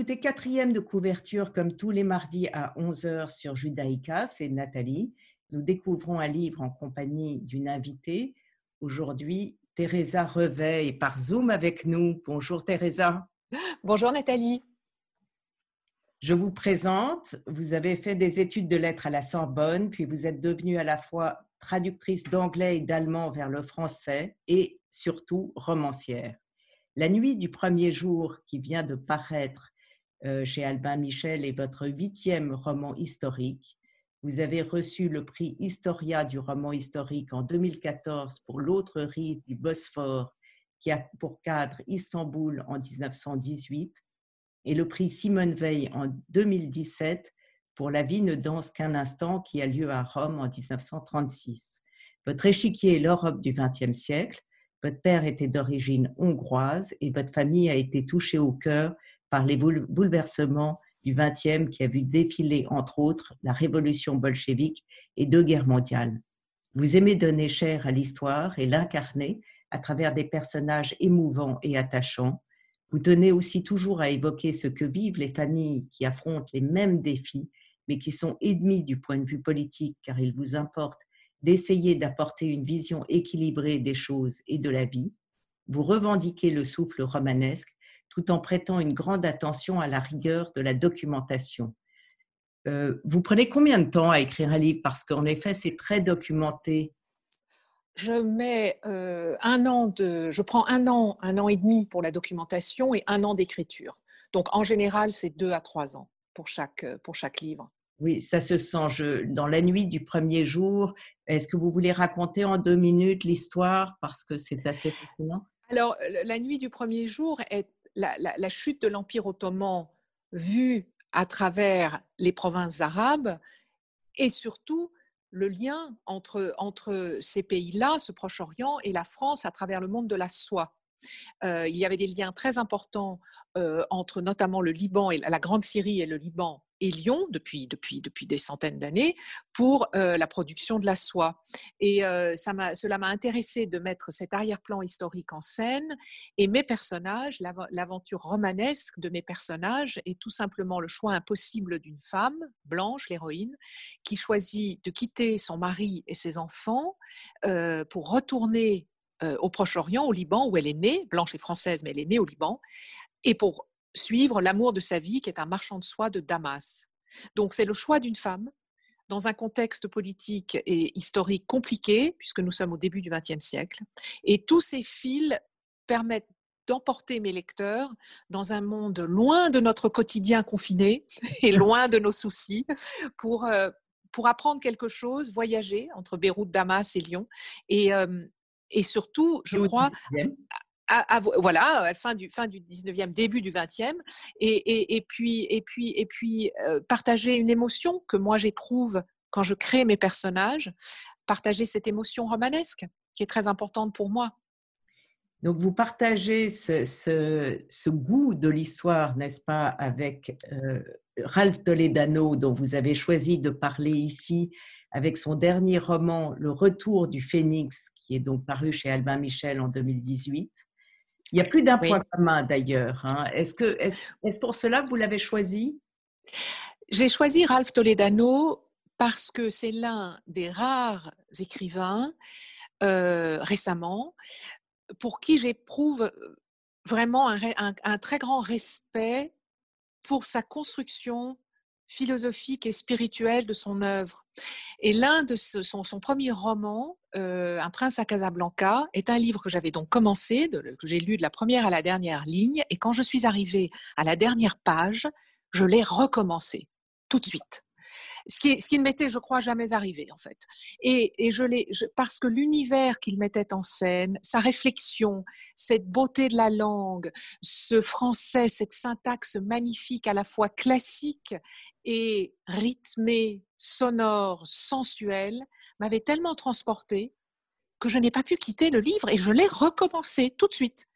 Écoutez quatrième de couverture comme tous les mardis à 11h sur Judaïka, c'est Nathalie. Nous découvrons un livre en compagnie d'une invitée. Aujourd'hui, Teresa Reveil est par Zoom avec nous. Bonjour Teresa. Bonjour Nathalie. Je vous présente, vous avez fait des études de lettres à la Sorbonne, puis vous êtes devenue à la fois traductrice d'anglais et d'allemand vers le français et surtout romancière. La nuit du premier jour qui vient de paraître chez Albin Michel est votre huitième roman historique. Vous avez reçu le prix Historia du roman historique en 2014 pour l'autre rive du Bosphore qui a pour cadre Istanbul en 1918 et le prix Simone Veil en 2017 pour La vie ne danse qu'un instant qui a lieu à Rome en 1936. Votre échiquier est l'Europe du XXe siècle votre père était d'origine hongroise et votre famille a été touchée au cœur par les bouleversements du XXe qui a vu défiler, entre autres, la révolution bolchevique et deux guerres mondiales. Vous aimez donner chair à l'histoire et l'incarner à travers des personnages émouvants et attachants. Vous tenez aussi toujours à évoquer ce que vivent les familles qui affrontent les mêmes défis, mais qui sont ennemis du point de vue politique, car il vous importe d'essayer d'apporter une vision équilibrée des choses et de la vie, vous revendiquez le souffle romanesque tout en prêtant une grande attention à la rigueur de la documentation. Euh, vous prenez combien de temps à écrire un livre? Parce qu'en effet, c'est très documenté. Je mets euh, un an de, je prends un an, un an et demi pour la documentation et un an d'écriture. Donc en général, c'est deux à trois ans pour chaque, pour chaque livre. Oui, ça se sent. Je, dans la nuit du premier jour, est-ce que vous voulez raconter en deux minutes l'histoire? Parce que c'est assez fascinant Alors, la nuit du premier jour est la, chute de l'Empire ottoman vue à travers les provinces arabes et surtout le lien entre, entre ces pays-là, ce Proche-Orient, et la France à travers le monde de la soie. Euh, il y avait des liens très importants euh, entre notamment le Liban et la Grande Syrie et le Liban et Lyon depuis, depuis, depuis des centaines d'années pour euh, la production de la soie. Et euh, cela m'a intéressé de mettre cet arrière-plan historique en scène et mes personnages, l'aventure romanesque de mes personnages est tout simplement le choix impossible d'une femme, Blanche, l'héroïne, qui choisit de quitter son mari et ses enfants euh, pour retourner au Proche-Orient, au Liban, où elle est née, Blanche est française, mais elle est née au Liban, et pour suivre l'amour de sa vie, qui est un marchand de soie de Damas. Donc c'est le choix d'une femme dans un contexte politique et historique compliqué, puisque nous sommes au début du XXe siècle. Et tous ces fils permettent d'emporter mes lecteurs dans un monde loin de notre quotidien confiné et loin de nos soucis pour, euh, pour apprendre quelque chose, voyager entre Beyrouth, Damas et Lyon. Et, euh, et surtout, je crois, voilà, la fin du, fin du 19e, début du 20e, et, puis, et puis, et puis euh, partager une émotion que moi j'éprouve quand je crée mes personnages, partager cette émotion romanesque qui est très importante pour moi. Donc vous partagez ce, ce, goût de l'histoire, n'est-ce pas, avec euh, Ralph Toledano, dont vous avez choisi de parler ici, avec son dernier roman, Le Retour du Phénix, qui est donc paru chez Albin Michel en 2018. Il y a plus d'un point commun d'ailleurs. Hein. Est-ce que est-ce, pour cela que vous l'avez choisi? J'ai choisi Ralph Toledano parce que c'est l'un des rares écrivains euh, récemment pour qui j'éprouve vraiment un, très grand respect pour sa construction philosophique et spirituelle de son œuvre. Et l'un de son, premier roman, euh, Un prince à Casablanca, est un livre que j'avais donc commencé, que j'ai lu de la première à la dernière ligne, et quand je suis arrivée à la dernière page, je l'ai recommencé tout de suite ce qui, ce qui ne m'était, je crois, jamais arrivé en fait. Et, et je l'ai, parce que l'univers qu'il mettait en scène, sa réflexion, cette beauté de la langue, ce français, cette syntaxe magnifique à la fois classique et rythmée, sonore, sensuelle, m'avait tellement transportée que je n'ai pas pu quitter le livre et je l'ai recommencé tout de suite.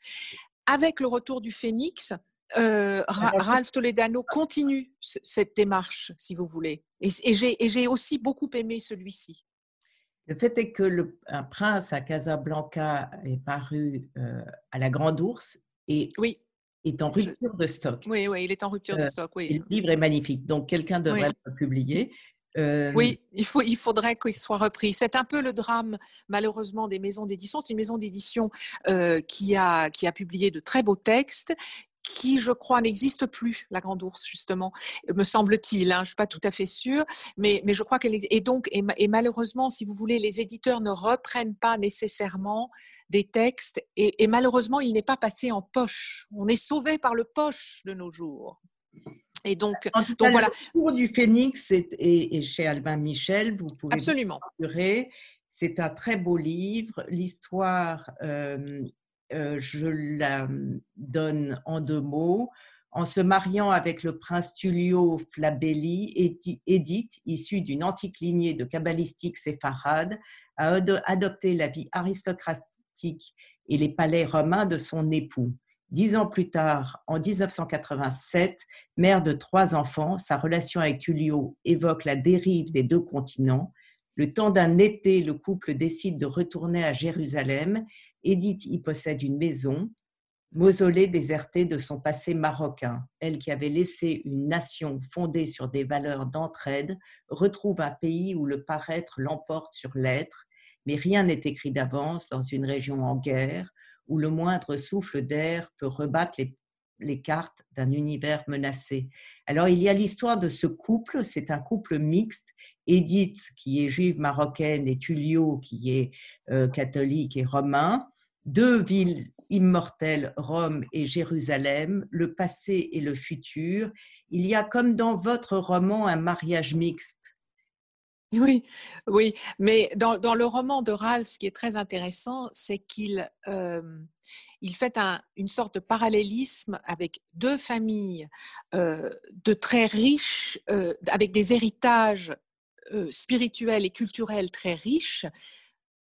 Avec le retour du phénix, euh, Ralph Toledano continue cette démarche, si vous voulez. Et, et j'ai aussi beaucoup aimé celui-ci. Le fait est que le, Un prince à Casablanca est paru euh, à la Grande Ourse et oui. est en rupture de stock. Oui, oui, il est en rupture de stock, oui. le livre est magnifique, donc quelqu'un devrait le publier. Oui, il, faut, il faudrait qu'il soit repris. C'est un peu le drame, malheureusement, des maisons d'édition. C'est une maison d'édition qui, a, qui a publié de très beaux textes qui, je crois, n'existe plus, la Grande Ourse, justement, me semble-t-il. Hein, je ne suis pas tout à fait sûre, mais, mais je crois qu'elle Et donc, et, malheureusement, si vous voulez, les éditeurs ne reprennent pas nécessairement des textes, et, malheureusement, il n'est pas passé en poche. On est sauvé par le poche de nos jours. Et donc, donc voilà. Le cours du Phénix et, chez Albin Michel, vous pouvez Absolument. C'est un très beau livre. L'histoire euh, je la donne en deux mots. En se mariant avec le prince Tullio Flabelli, Édith, issue d'une antique lignée de kabbalistiques séfarades, a adopté la vie aristocratique et les palais romains de son époux. Dix ans plus tard, en 1987, mère de trois enfants, sa relation avec Tullio évoque la dérive des deux continents. Le temps d'un été, le couple décide de retourner à Jérusalem Edith y possède une maison, mausolée désertée de son passé marocain. Elle qui avait laissé une nation fondée sur des valeurs d'entraide retrouve un pays où le paraître l'emporte sur l'être, mais rien n'est écrit d'avance dans une région en guerre où le moindre souffle d'air peut rebattre les, les cartes d'un univers menacé. Alors il y a l'histoire de ce couple, c'est un couple mixte, Edith qui est juive marocaine et Tullio qui est euh, catholique et romain deux villes immortelles, Rome et Jérusalem, le passé et le futur. Il y a comme dans votre roman un mariage mixte. Oui, oui, mais dans, le roman de Ralph, ce qui est très intéressant, c'est qu'il euh, il fait une sorte de parallélisme avec deux familles euh, de très riches, avec des héritages spirituels et culturels très riches,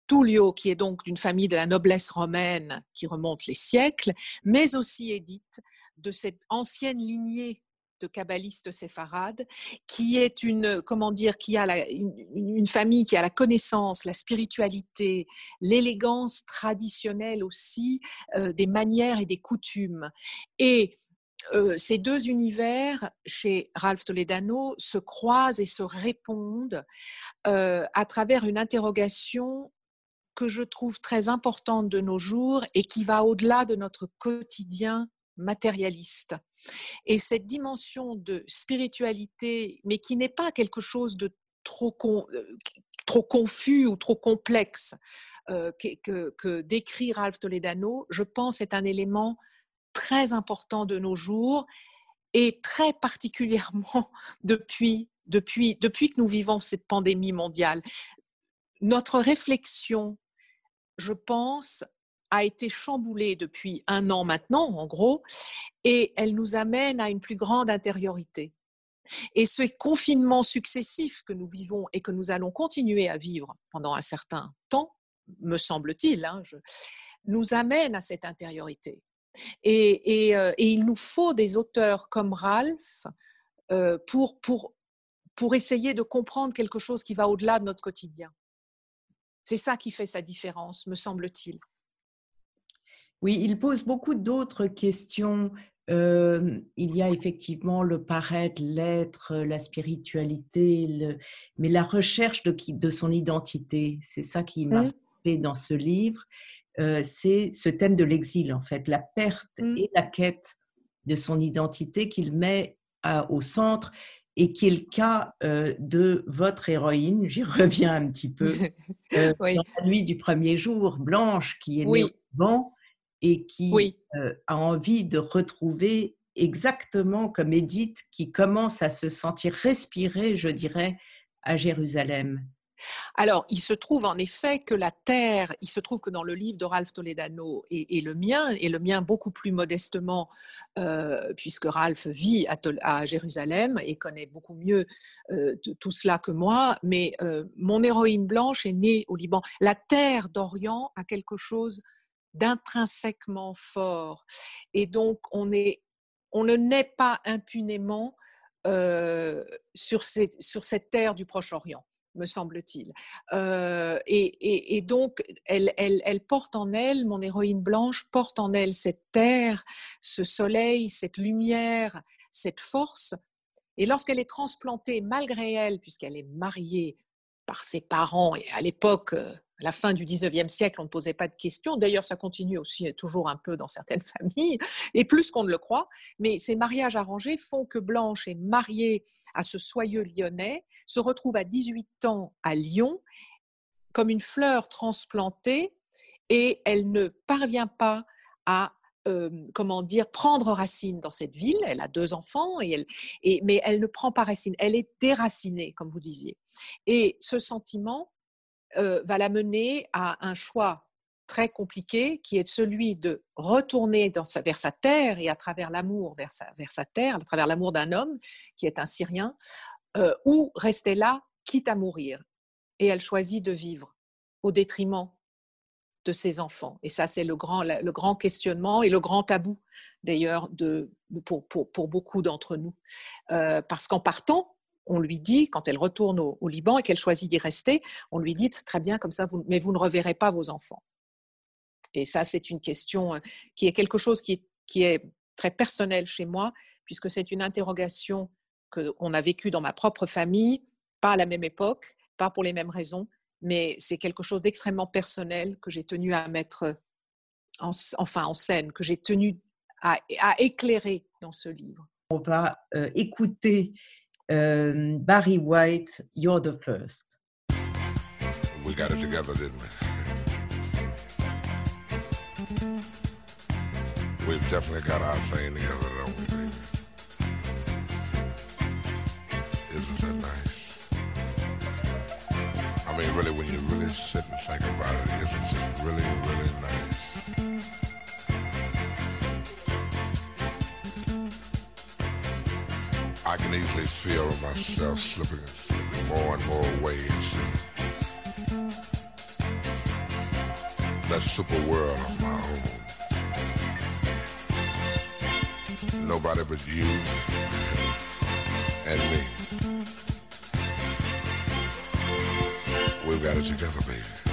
Tullio, qui est donc d'une famille de la noblesse romaine qui remonte les siècles, mais aussi Édith, de cette ancienne lignée de kabbalistes séfarades, qui est une, comment dire, qui a une, famille qui a la connaissance, la spiritualité, l'élégance traditionnelle aussi, euh, des manières et des coutumes. Et ces deux univers, chez Ralph Toledano, se croisent et se répondent à travers une interrogation que je trouve très importante de nos jours et qui va au-delà de notre quotidien matérialiste. Et cette dimension de spiritualité, mais qui n'est pas quelque chose de trop, confus ou trop complexe que, que, décrit Ralph Toledano, je pense est un élément très important de nos jours et très particulièrement depuis, depuis, depuis que nous vivons cette pandémie mondiale. Notre réflexion je pense, a été chamboulée depuis un an maintenant, en gros, et elle nous amène à une plus grande intériorité. Et ce confinement successif que nous vivons et que nous allons continuer à vivre pendant un certain temps, me semble-t-il, hein, nous amène à cette intériorité. Et, euh, et, il nous faut des auteurs comme Ralph euh, pour, pour, pour essayer de comprendre quelque chose qui va au-delà de notre quotidien. C'est ça qui fait sa différence, me semble-t-il. Oui, il pose beaucoup d'autres questions. Euh, il y a effectivement le paraître, l'être, la spiritualité, mais la recherche de, de son identité, c'est ça qui m'a mmh. fait dans ce livre. Euh, c'est ce thème de l'exil, en fait, la perte mmh. et la quête de son identité qu'il met au centre et qui est le cas euh, de votre héroïne, j'y reviens un petit peu, euh, dans la nuit du premier jour, Blanche, qui est née au et qui euh, a envie de retrouver exactement comme Édith, qui commence à se sentir respirer, je dirais, à Jérusalem. Alors, il se trouve en effet que la terre, il se trouve que dans le livre de Ralph Toledano et, le mien, et le mien beaucoup plus modestement, euh, puisque Ralph vit à, Jérusalem et connaît beaucoup mieux euh, tout cela que moi, mais euh, mon héroïne blanche est née au Liban. La terre d'Orient a quelque chose d'intrinsèquement fort. Et donc, on, ne naît pas impunément sur cette terre du Proche-Orient me semble-t-il. Euh, et, donc, elle, porte en elle, mon héroïne blanche porte en elle cette terre, ce soleil, cette lumière, cette force. Et lorsqu'elle est transplantée, malgré elle, puisqu'elle est mariée par ses parents, et à l'époque, euh, la fin du 19e siècle, on ne posait pas de questions. D'ailleurs, ça continue aussi toujours un peu dans certaines familles, et plus qu'on ne le croit. Mais ces mariages arrangés font que Blanche est mariée à ce soyeux lyonnais, se retrouve à 18 ans à Lyon, comme une fleur transplantée, et elle ne parvient pas à euh, comment dire, prendre racine dans cette ville. Elle a deux enfants, et elle, et, mais elle ne prend pas racine. Elle est déracinée, comme vous disiez. Et ce sentiment, euh, va la mener à un choix très compliqué qui est celui de retourner vers sa terre et à travers l'amour vers sa, vers sa terre, à travers l'amour d'un homme qui est un Syrien, euh, ou rester là, quitte à mourir. Et elle choisit de vivre au détriment de ses enfants. Et ça, c'est le grand, le grand questionnement et le grand tabou, d'ailleurs, de, pour, pour, pour beaucoup d'entre nous. Euh, parce qu'en partant, on lui dit, quand elle retourne au, Liban et qu'elle choisit d'y rester, on lui dit très bien comme ça, mais vous ne reverrez pas vos enfants. Et ça, c'est une question euh, qui est quelque chose qui est, très personnel chez moi, puisque c'est une interrogation qu'on a vécue dans ma propre famille, pas à la même époque, pas pour les mêmes raisons, mais c'est quelque chose d'extrêmement personnel que j'ai tenu à mettre en, enfin en scène, que j'ai tenu à, éclairer dans ce livre. On va euh, écouter um, Barry White, You're the First. We got it together, didn't we? We've definitely got our thing together, don't we, baby? Isn't that nice? I mean, really, when you really sit and think about it, isn't it really, really nice? I can easily feel myself slipping, slipping more and more waves. That super world of my own. Nobody but you and me. We've got it together, baby.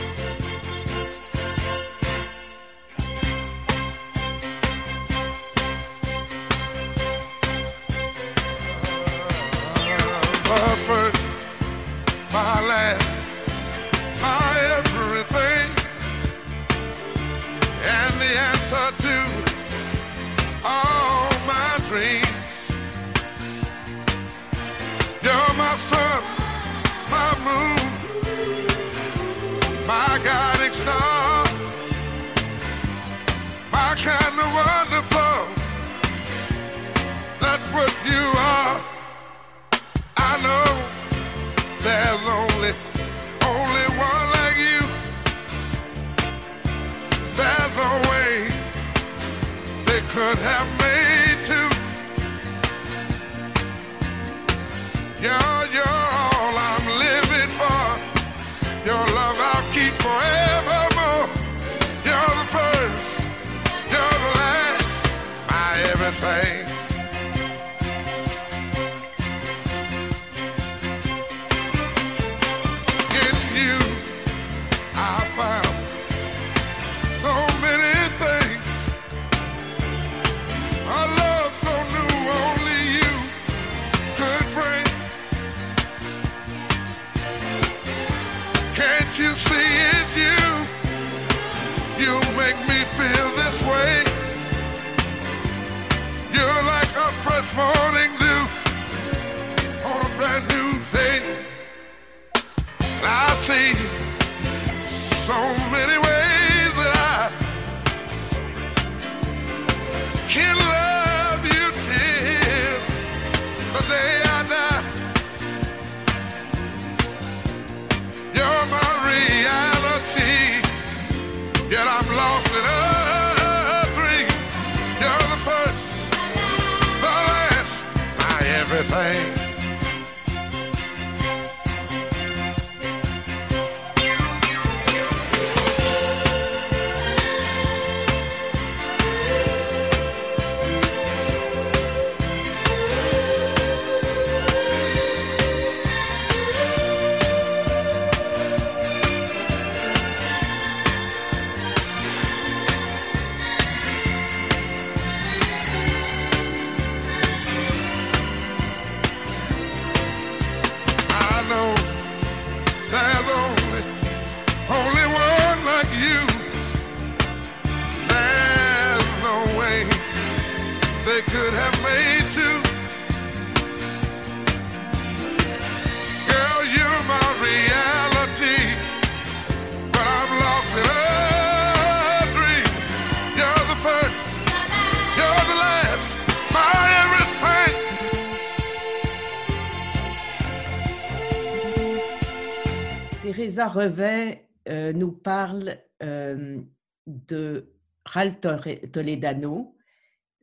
Revet euh, nous parle euh, de Ralph Toledano,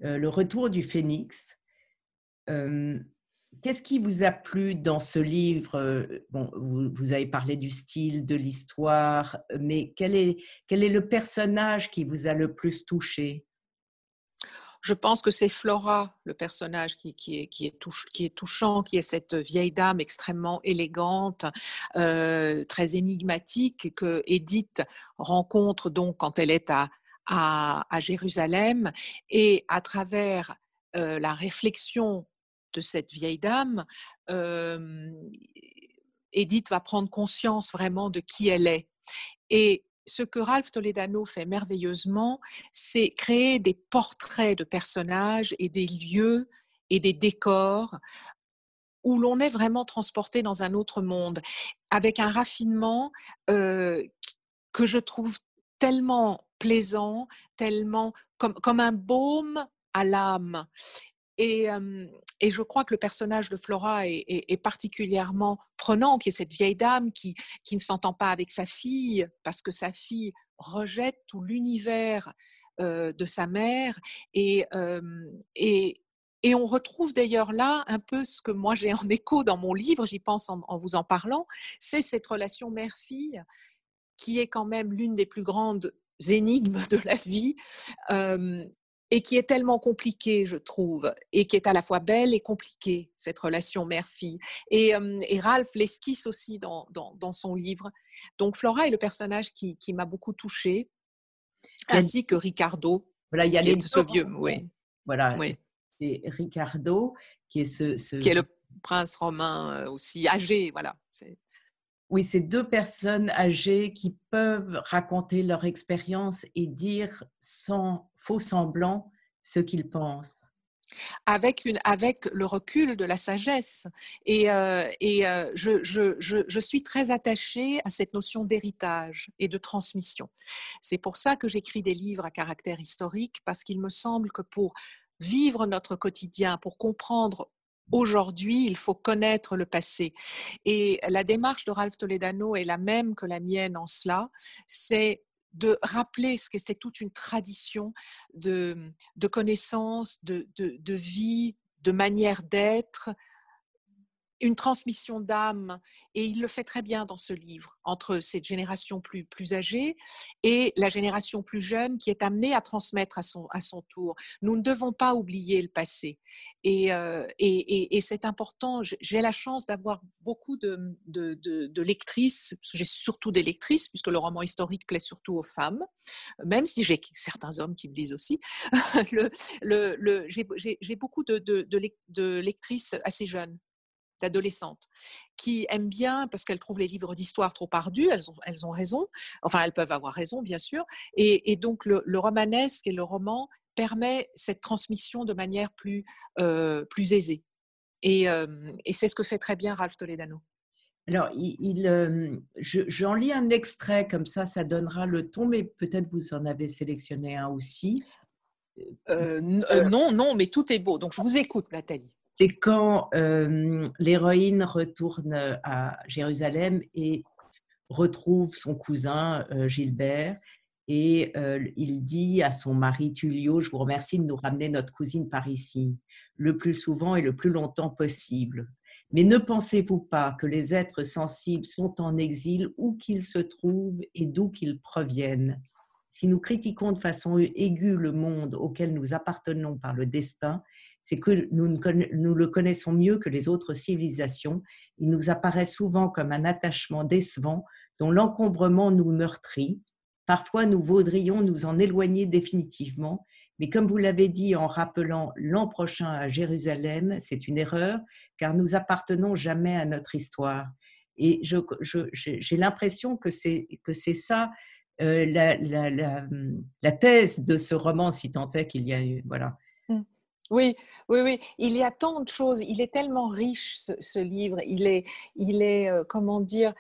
euh, Le retour du phénix. Qu'est-ce qui vous a plu dans ce livre bon, vous, avez parlé du style, de l'histoire, mais quel est le personnage qui vous a le plus touché? Je pense que c'est Flora, le personnage qui, est, touchant, qui est cette vieille dame extrêmement élégante, euh, très énigmatique, que Edith rencontre donc quand elle est à, Jérusalem. Et à travers euh, la réflexion de cette vieille dame, euh, Edith va prendre conscience vraiment de qui elle est. Et ce que Ralph Toledano fait merveilleusement, c'est créer des portraits de personnages et des lieux et des décors où l'on est vraiment transporté dans un autre monde, avec un raffinement euh, que je trouve tellement plaisant, tellement comme, comme un baume à l'âme. Et, je crois que le personnage de Flora est, particulièrement prenant, qui est cette vieille dame qui, ne s'entend pas avec sa fille parce que sa fille rejette tout l'univers de sa mère. Et, on retrouve d'ailleurs là un peu ce que moi j'ai en écho dans mon livre, j'y pense en, vous en parlant, c'est cette relation mère-fille qui est quand même l'une des plus grandes énigmes de la vie. Et qui est tellement compliquée, je trouve, et qui est à la fois belle et compliquée, cette relation mère-fille. Et, euh, et Ralph l'esquisse aussi dans, dans, dans son livre. Donc Flora est le personnage qui, qui m'a beaucoup touchée, ainsi que Ricardo, Voilà, il y a les ce deux vieux, romans. oui, Voilà, oui, c'est Ricardo qui est ce, ce- qui est le prince romain euh, aussi âgé, voilà. Oui, c'est deux personnes âgées qui peuvent raconter leur expérience et dire sans faux semblant ce qu'ils pensent. avec, une, avec le recul de la sagesse. Et, euh, et euh, je, je, je, je suis très attachée à cette notion d'héritage et de transmission. C'est pour ça que j'écris des livres à caractère historique, parce qu'il me semble que pour vivre notre quotidien, pour comprendre aujourd'hui, il faut connaître le passé. Et la démarche de Ralph Toledano est la même que la mienne en cela, c'est de rappeler ce qu'était toute une tradition de, de connaissances, de, de, de vie, de manière d'être, une transmission d'âme, et il le fait très bien dans ce livre, entre cette génération plus, plus âgée et la génération plus jeune qui est amenée à transmettre à son, à son tour. Nous ne devons pas oublier le passé. Et, euh, et, et, c'est important, j'ai la chance d'avoir beaucoup de, de, de, lectrices, j'ai surtout des lectrices, puisque le roman historique plaît surtout aux femmes, même si j'ai certains hommes qui me lisent aussi. le, le, le, j'ai, beaucoup de lectrices assez jeunes d'adolescentes qui aiment bien parce qu'elles trouvent les livres d'histoire trop ardus, elles ont, elles ont raison, enfin elles peuvent avoir raison bien sûr, et, et donc le, le romanesque et le roman permet cette transmission de manière plus, euh, plus aisée. Et, euh, et c'est ce que fait très bien Ralph Toledano. Alors, il, il, euh, je- j'en lis un extrait, comme ça, ça donnera le ton, mais peut-être vous en avez sélectionné un aussi. Euh, euh, non, non, mais tout est beau. Donc je vous écoute, Nathalie. C'est quand euh, l'héroïne retourne à Jérusalem et retrouve son cousin euh, Gilbert. Et euh, il dit à son mari Tullio, je vous remercie de nous ramener notre cousine par ici, le plus souvent et le plus longtemps possible. Mais ne pensez-vous pas que les êtres sensibles sont en exil où qu'ils se trouvent et d'où qu'ils proviennent? Si nous critiquons de façon aiguë le monde auquel nous appartenons par le destin, c'est que nous, le connaissons mieux que les autres civilisations. Il nous apparaît souvent comme un attachement décevant dont l'encombrement nous meurtrit. Parfois, nous voudrions nous en éloigner définitivement, mais comme vous l'avez dit en rappelant l'an prochain à Jérusalem, c'est une erreur, car nous appartenons jamais à notre histoire. Et j'ai l'impression que c'est ça euh, la- la thèse de ce roman, si tant est qu'il y a eu. Voilà. Oui, oui, oui. Il y a tant de choses. Il est tellement riche, ce, livre. Il est, il est euh, comment dire,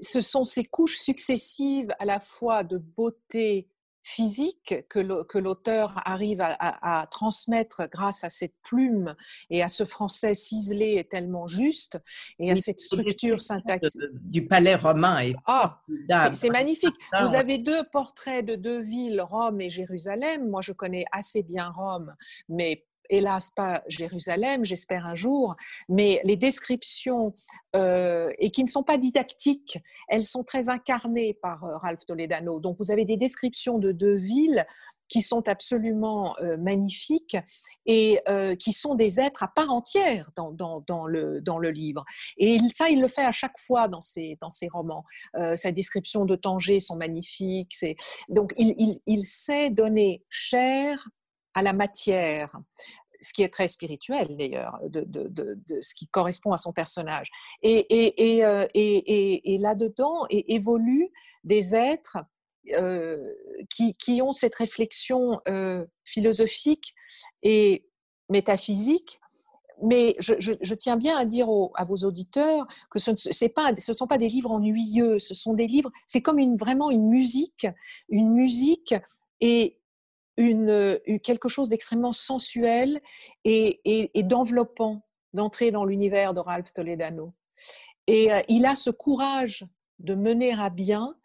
ce sont ces couches successives à la fois de beauté physique que l'auteur arrive à, transmettre grâce à cette plume et à ce français ciselé et tellement juste et à cette structure syntaxique. Du palais romain. Et... Ah, c'est magnifique. Vous avez deux portraits de deux villes, Rome et Jérusalem. Moi, je connais assez bien Rome, mais hélas pas Jérusalem, j'espère un jour, mais les descriptions, euh, et qui ne sont pas didactiques, elles sont très incarnées par euh, Ralph Toledano. Donc vous avez des descriptions de deux villes qui sont absolument euh, magnifiques et qui sont des êtres à part entière dans, le, dans le livre. Et ça, il le fait à chaque fois dans ses, dans ses romans. sa description de Tanger sont magnifiques. Donc il, il sait donner chair à la matière, ce qui est très spirituel d'ailleurs, de, ce qui correspond à son personnage. Et, euh, là-dedans évoluent des êtres euh, qui, ont cette réflexion euh, philosophique et métaphysique. Mais je, tiens bien à dire à vos auditeurs que ce ne pas, ce sont pas des livres ennuyeux, ce sont des livres, c'est comme une, vraiment une musique, une musique et une, quelque chose d'extrêmement sensuel et, d'enveloppant d'entrer dans l'univers de Ralph Toledano. Et euh, il a ce courage de mener à bien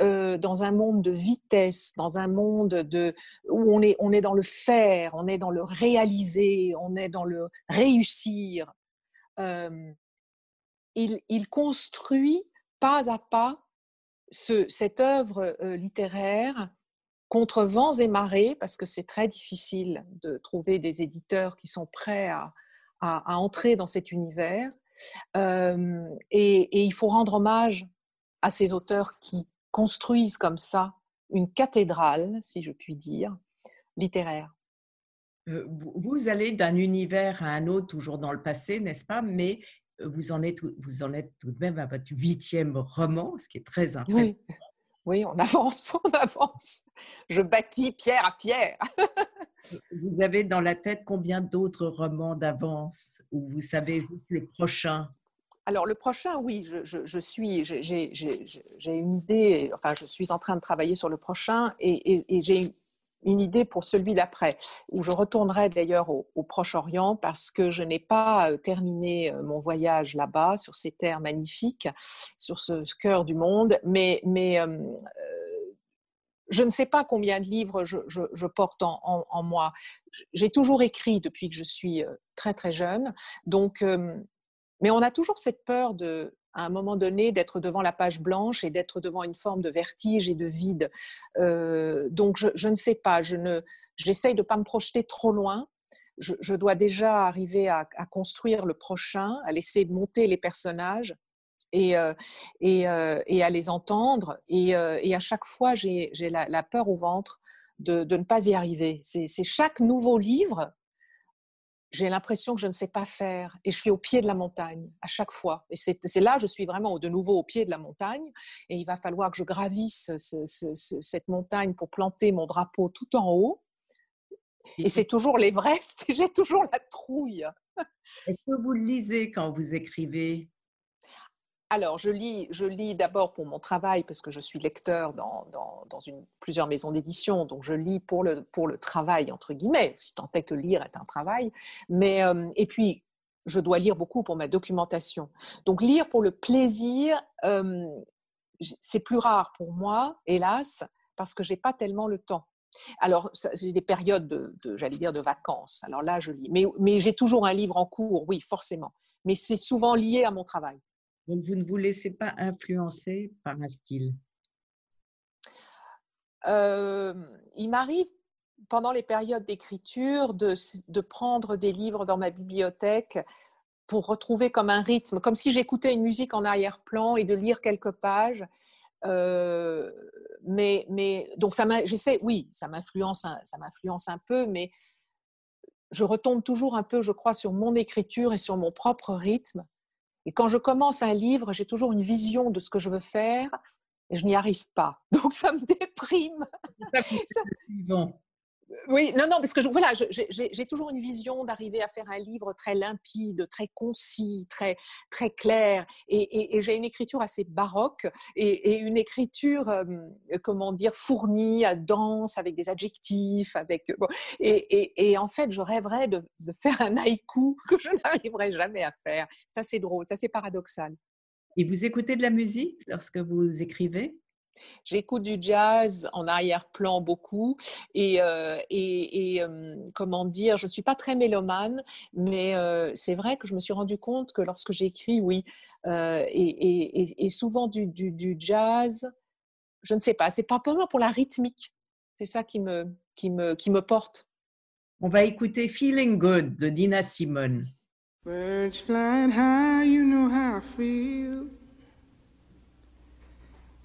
euh, dans un monde de vitesse, dans un monde de, où on est, on est dans le faire, on est dans le réaliser, on est dans le réussir. Euh, il, il, construit pas à pas ce, cette œuvre littéraire contre vents et marées, parce que c'est très difficile de trouver des éditeurs qui sont prêts à, entrer dans cet univers. Euh, et, il faut rendre hommage à ces auteurs qui construisent comme ça une cathédrale, si je puis dire, littéraire. Euh, vous allez d'un univers à un autre, toujours dans le passé, n'est-ce pas? Mais vous en, êtes, vous en êtes tout de même à votre huitième roman, ce qui est très impressionnant. Oui, on avance, on avance. Je bâtis pierre à pierre. vous avez dans la tête combien d'autres romans d'avance ou vous savez juste le prochain alors le prochain, oui, je, suis, j'ai une idée, enfin je suis en train de travailler sur le prochain et, et j'ai une idée pour celui d'après, où je retournerai d'ailleurs au, Proche-Orient parce que je n'ai pas euh, terminé euh, mon voyage là-bas, sur ces terres magnifiques, sur ce cœur du monde, mais, euh, je ne sais pas combien de livres je, porte en, moi. J'ai toujours écrit depuis que je suis très très jeune, donc, mais on a toujours cette peur de, à un moment donné d'être devant la page blanche et d'être devant une forme de vertige et de vide. Euh, donc je, ne sais pas, je ne, j'essaye de ne pas me projeter trop loin. Je, dois déjà arriver à, construire le prochain, à laisser monter les personnages et, euh, euh, et, à les entendre. Et, à chaque fois, j'ai, la, peur au ventre de, de ne pas y arriver. C'est, chaque nouveau livre j'ai l'impression que je ne sais pas faire et je suis au pied de la montagne à chaque fois. Et c'est là, je suis vraiment de nouveau au pied de la montagne et il va falloir que je gravisse cette montagne pour planter mon drapeau tout en haut. Et c'est toujours l'Everest et j'ai toujours la trouille. Est-ce que vous le lisez quand vous écrivez? Alors, je lis, je lis d'abord pour mon travail, parce que je suis lecteur dans, plusieurs maisons d'édition, donc je lis pour le, travail, entre guillemets, si tant est que lire est un travail. Mais, euh, et puis, je dois lire beaucoup pour ma documentation. Donc, lire pour le plaisir, euh, c'est plus rare pour moi, hélas, parce que je n'ai pas tellement le temps. Alors, j'ai des périodes de, j'allais dire, de vacances. Alors là, je lis. Mais j'ai toujours un livre en cours, oui, forcément. Mais c'est souvent lié à mon travail. Donc, vous ne vous laissez pas influencer par un style euh, Il m'arrive pendant les périodes d'écriture de, prendre des livres dans ma bibliothèque pour retrouver comme un rythme, comme si j'écoutais une musique en arrière-plan et de lire quelques pages. Euh, mais, mais donc ça j'essaie, oui, ça m'influence, ça m'influence un peu, mais je retombe toujours un peu, je crois, sur mon écriture et sur mon propre rythme. Et quand je commence un livre, j'ai toujours une vision de ce que je veux faire et je n'y arrive pas. Donc ça me déprime. Oui, non, non, parce que voilà, j'ai toujours une vision d'arriver à faire un livre très limpide, très concis, très, très clair. Et, j'ai une écriture assez baroque et, une écriture, comment dire, fournie, dense, avec des adjectifs. Avec, et, en fait, je rêverais de, faire un haïku que je n'arriverai jamais à faire. Ça, c'est drôle, ça, c'est paradoxal. Et vous écoutez de la musique lorsque vous écrivez? J'écoute du jazz en arrière-plan beaucoup et, euh, comment dire, je ne suis pas très mélomane, mais euh, c'est vrai que je me suis rendu compte que lorsque j'écris, oui, euh, et, souvent du, jazz, je ne sais pas, c'est pas pour pour la rythmique, c'est ça qui me, qui, me, qui me porte. On va écouter Feeling Good de Dina Simone. Birds flying high, you know how I feel.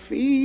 feed.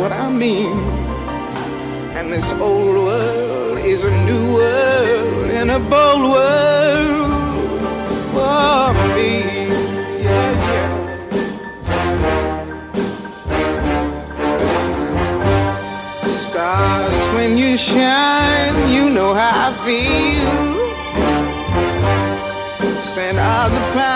What I mean. And this old world is a new world and a bold world for me. Yeah, yeah. Stars, when you shine, you know how I feel. Scent of the pine,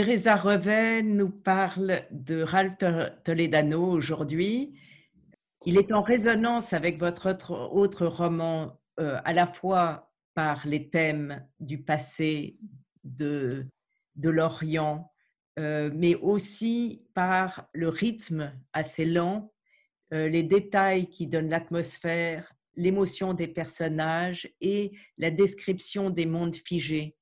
Teresa Revet nous parle de Ralph Toledano aujourd'hui. Il est en résonance avec votre autre, roman euh, à la fois par les thèmes du passé, de, de l'Orient, euh, mais aussi par le rythme assez lent, euh, les détails qui donnent l'atmosphère, l'émotion des personnages et la description des mondes figés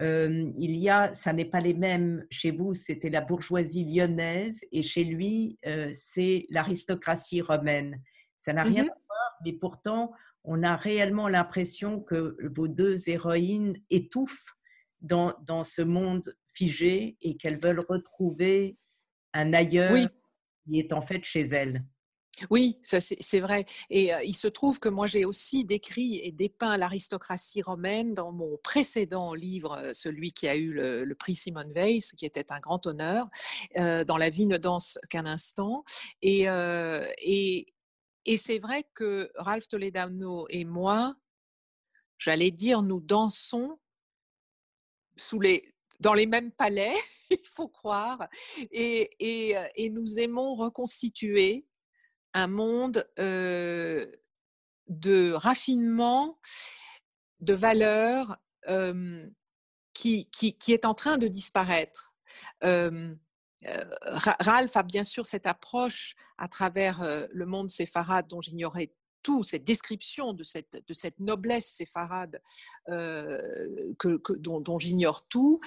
il y a, ça n'est pas les mêmes chez vous, c'était la bourgeoisie lyonnaise et chez lui, c'est l'aristocratie romaine. Ça n'a rien mmh à voir, mais pourtant, on a réellement l'impression que vos deux héroïnes étouffent dans, dans ce monde figé et qu'elles veulent retrouver un ailleurs qui est en fait chez elles. Oui, c'est vrai. Et il se trouve que moi, j'ai aussi décrit et dépeint l'aristocratie romaine dans mon précédent livre, celui qui a eu le, prix Simone Weiss, qui était un grand honneur, dans La vie ne danse qu'un instant. Et, c'est vrai que Ralph Toledano et moi, j'allais dire, nous dansons dans les mêmes palais, il faut croire, et nous aimons reconstituer un monde de raffinement, de valeurs qui, qui, est en train de disparaître. Ralph a bien sûr cette approche à travers le monde séfarade dont j'ignorais tout, cette description de cette, de cette noblesse séfarade que, dont, dont j'ignore tout.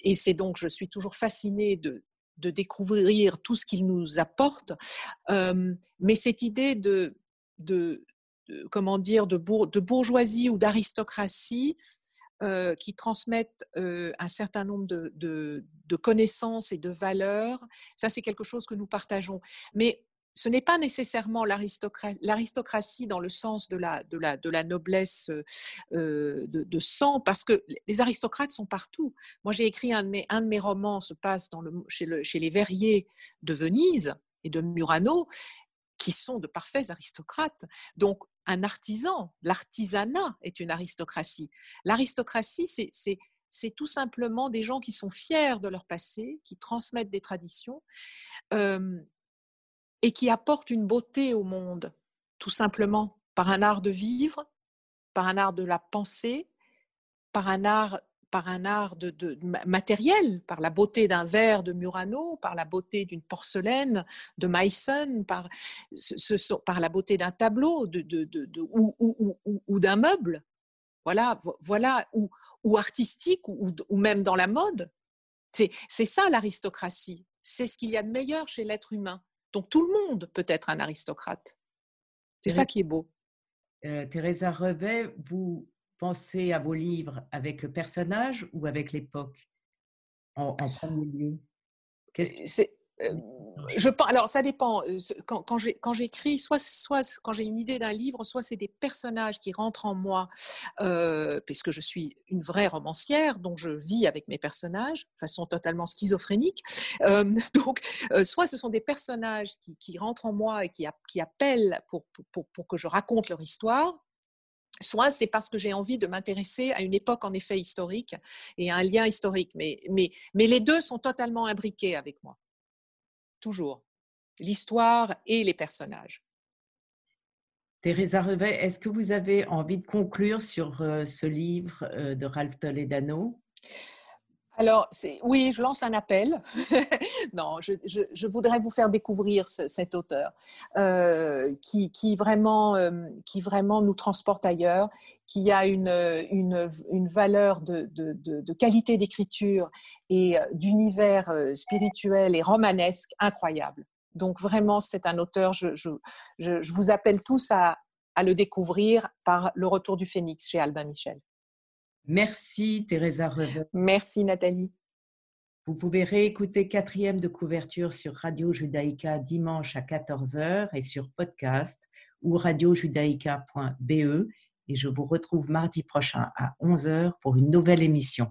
Et c'est donc, je suis toujours fascinée de, de découvrir tout ce qu'il nous apporte. mais cette idée de, de, comment dire, de, de bourgeoisie ou d'aristocratie qui transmettent un certain nombre de, de, connaissances et de valeurs, ça c'est quelque chose que nous partageons. Mais ce n'est pas nécessairement l'aristocratie dans le sens de la, noblesse euh, de, sang, parce que les aristocrates sont partout. Moi, j'ai écrit un de, mes, romans, se passe chez, le, chez les verriers de Venise et de Murano, qui sont de parfaits aristocrates. Donc, un artisan, l'artisanat est une aristocratie. L'aristocratie, c'est tout simplement des gens qui sont fiers de leur passé, qui transmettent des traditions et qui apporte une beauté au monde, tout simplement par un art de vivre, par un art de la pensée, par un art par un art de, matériel, par la beauté d'un verre de Murano, par la beauté d'une porcelaine de Meissen, par, la beauté d'un tableau ou, ou, d'un meuble, voilà, voilà ou artistique, ou, même dans la mode. C'est ça l'aristocratie. C'est ce qu'il y a de meilleur chez l'être humain. Donc tout le monde peut être un aristocrate. C'est ça qui est beau. Euh, Teresa Revet, vous pensez à vos livres avec le personnage ou avec l'époque en, en, premier lieu? Je pense, alors ça dépend. Euh, quand, quand j'écris, soit, soit quand j'ai une idée d'un livre, soit c'est des personnages qui rentrent en moi, euh, puisque je suis une vraie romancière, donc je vis avec mes personnages de façon totalement schizophrénique. donc, soit ce sont des personnages qui, qui, rentrent en moi et qui, qui appellent pour, pour, pour que je raconte leur histoire, soit c'est parce que j'ai envie de m'intéresser à une époque en effet historique et à un lien historique. Mais, mais, mais les deux sont totalement imbriqués avec moi toujours. L'histoire et les personnages. Teresa Revet, est-ce que vous avez envie de conclure sur euh, ce livre euh, de Ralph Toledano? Alors, oui, je lance un appel. non, je, voudrais vous faire découvrir cet auteur euh, qui, vraiment, qui vraiment nous transporte ailleurs qui a une, une, une valeur de, de, de, qualité d'écriture et euh, d'univers euh, spirituel et romanesque incroyable. Donc vraiment, c'est un auteur, je, je, je, vous appelle tous à, à, le découvrir par Le Retour du Phénix chez Albin Michel. Merci Teresa Merci Nathalie. Vous pouvez réécouter quatrième de couverture sur Radio Judaïka dimanche à 14h et sur podcast ou radiojudaïka.be et je vous retrouve mardi prochain à 11h pour une nouvelle émission.